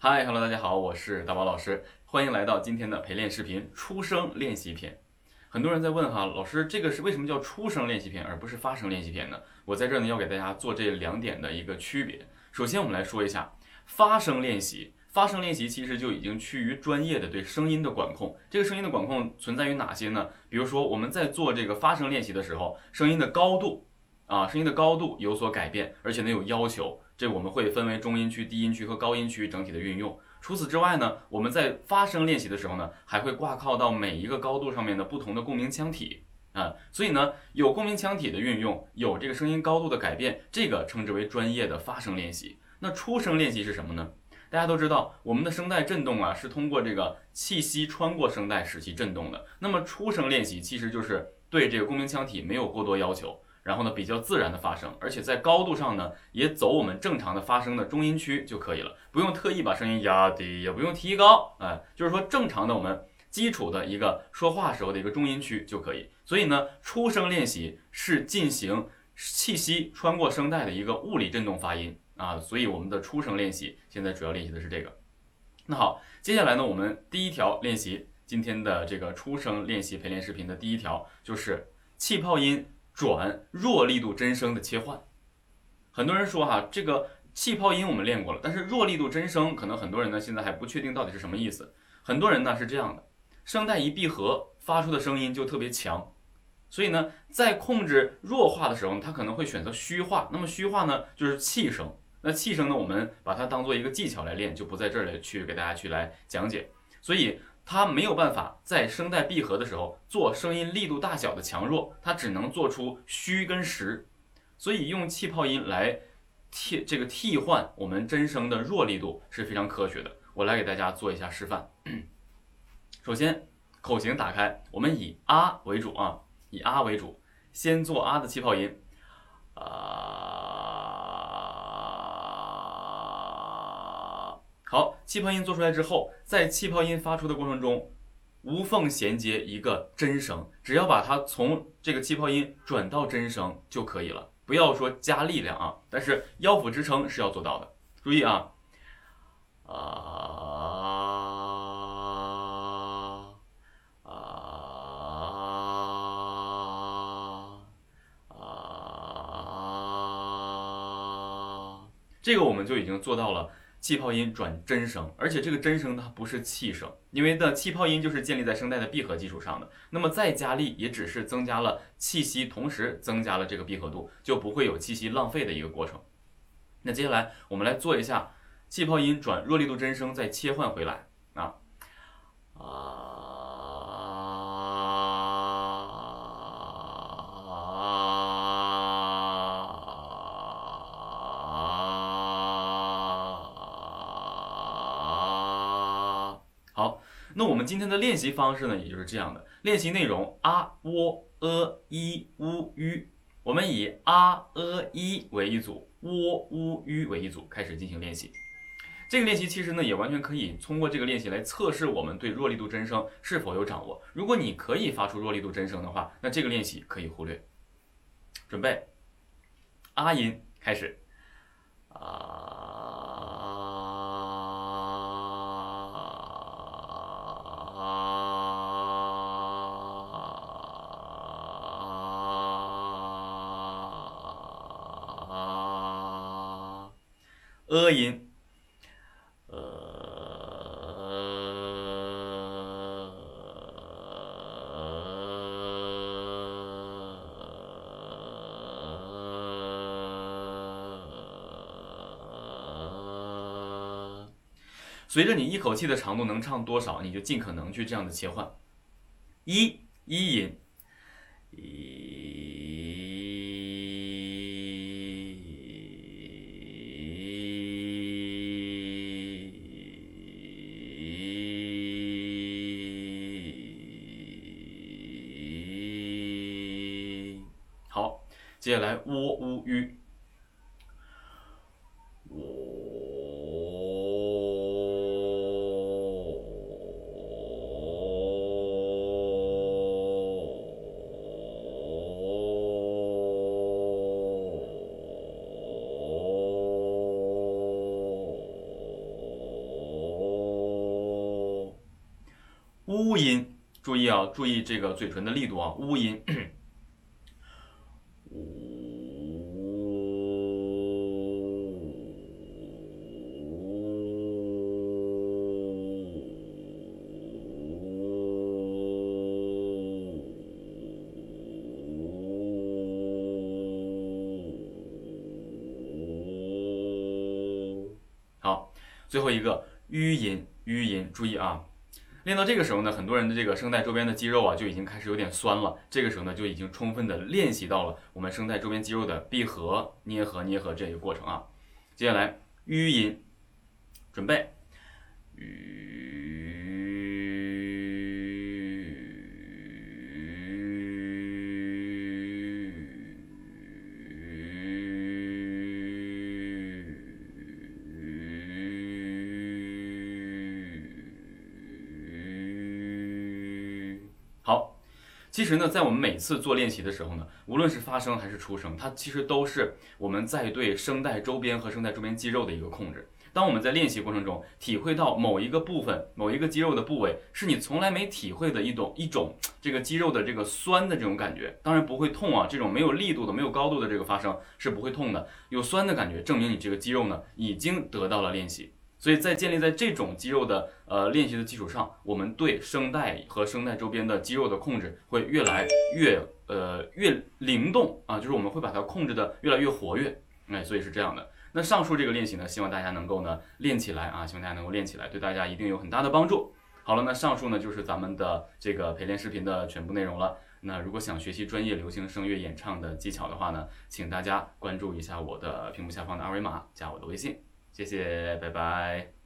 嗨，Hello，大家好，我是大宝老师，欢迎来到今天的陪练视频出声练习篇。很多人在问哈，老师这个是为什么叫出声练习篇，而不是发声练习篇呢？我在这儿呢要给大家做这两点的一个区别。首先，我们来说一下发声练习。发声练习其实就已经趋于专业的对声音的管控。这个声音的管控存在于哪些呢？比如说我们在做这个发声练习的时候，声音的高度啊，声音的高度有所改变，而且呢有要求。这我们会分为中音区、低音区和高音区整体的运用。除此之外呢，我们在发声练习的时候呢，还会挂靠到每一个高度上面的不同的共鸣腔体啊。所以呢，有共鸣腔体的运用，有这个声音高度的改变，这个称之为专业的发声练习。那出声练习是什么呢？大家都知道，我们的声带振动啊，是通过这个气息穿过声带使其振动的。那么出声练习其实就是对这个共鸣腔体没有过多要求，然后呢比较自然的发声，而且在高度上呢也走我们正常的发声的中音区就可以了，不用特意把声音压低，也不用提高，哎，就是说正常的我们基础的一个说话时候的一个中音区就可以。所以呢，出声练习是进行气息穿过声带的一个物理振动发音。啊，所以我们的出声练习现在主要练习的是这个。那好，接下来呢，我们第一条练习今天的这个出声练习陪练视频的第一条就是气泡音转弱力度真声的切换。很多人说哈，这个气泡音我们练过了，但是弱力度真声可能很多人呢现在还不确定到底是什么意思。很多人呢是这样的，声带一闭合，发出的声音就特别强，所以呢在控制弱化的时候，他可能会选择虚化。那么虚化呢就是气声。那气声呢？我们把它当做一个技巧来练，就不在这儿来去给大家去来讲解。所以它没有办法在声带闭合的时候做声音力度大小的强弱，它只能做出虚跟实。所以用气泡音来替这个替换我们真声的弱力度是非常科学的。我来给大家做一下示范。首先口型打开，我们以啊为主啊，以啊为主，先做啊的气泡音，啊。气泡音做出来之后，在气泡音发出的过程中，无缝衔接一个真声，只要把它从这个气泡音转到真声就可以了，不要说加力量啊，但是腰腹支撑是要做到的。注意啊，啊啊啊，这个我们就已经做到了。气泡音转真声，而且这个真声它不是气声，因为呢气泡音就是建立在声带的闭合基础上的。那么再加力也只是增加了气息，同时增加了这个闭合度，就不会有气息浪费的一个过程。那接下来我们来做一下气泡音转弱力度真声，再切换回来啊啊。那我们今天的练习方式呢，也就是这样的。练习内容啊、喔、呃、一、乌、吁，我们以啊、呃、一为一组，喔、乌、吁为一组，开始进行练习。这个练习其实呢，也完全可以通过这个练习来测试我们对弱力度真声是否有掌握。如果你可以发出弱力度真声的话，那这个练习可以忽略。准备，啊音开始，啊。呃音，呃，随着你一口气的长度能唱多少，你就尽可能去这样的切换。一，一音，一。接下来喔呜吁，喔。呜音，注意啊，注意这个嘴唇的力度啊，呜音。最后一个淤音，淤音，注意啊。练到这个时候呢，很多人的这个声带周边的肌肉啊就已经开始有点酸了。这个时候呢，就已经充分的练习到了我们声带周边肌肉的闭合、捏合、捏合这个过程啊。接下来吁音，准备，好，其实呢，在我们每次做练习的时候呢，无论是发声还是出声，它其实都是我们在对声带周边和声带周边肌肉的一个控制。当我们在练习过程中体会到某一个部分、某一个肌肉的部位是你从来没体会的一种一种这个肌肉的这个酸的这种感觉，当然不会痛啊，这种没有力度的、没有高度的这个发声是不会痛的。有酸的感觉，证明你这个肌肉呢已经得到了练习。所以在建立在这种肌肉的呃练习的基础上，我们对声带和声带周边的肌肉的控制会越来越呃越灵动啊，就是我们会把它控制的越来越活跃，哎，所以是这样的。那上述这个练习呢，希望大家能够呢练起来啊，希望大家能够练起来，对大家一定有很大的帮助。好了，那上述呢就是咱们的这个陪练视频的全部内容了。那如果想学习专业流行声乐演唱的技巧的话呢，请大家关注一下我的屏幕下方的二维码，加我的微信。谢谢，拜拜。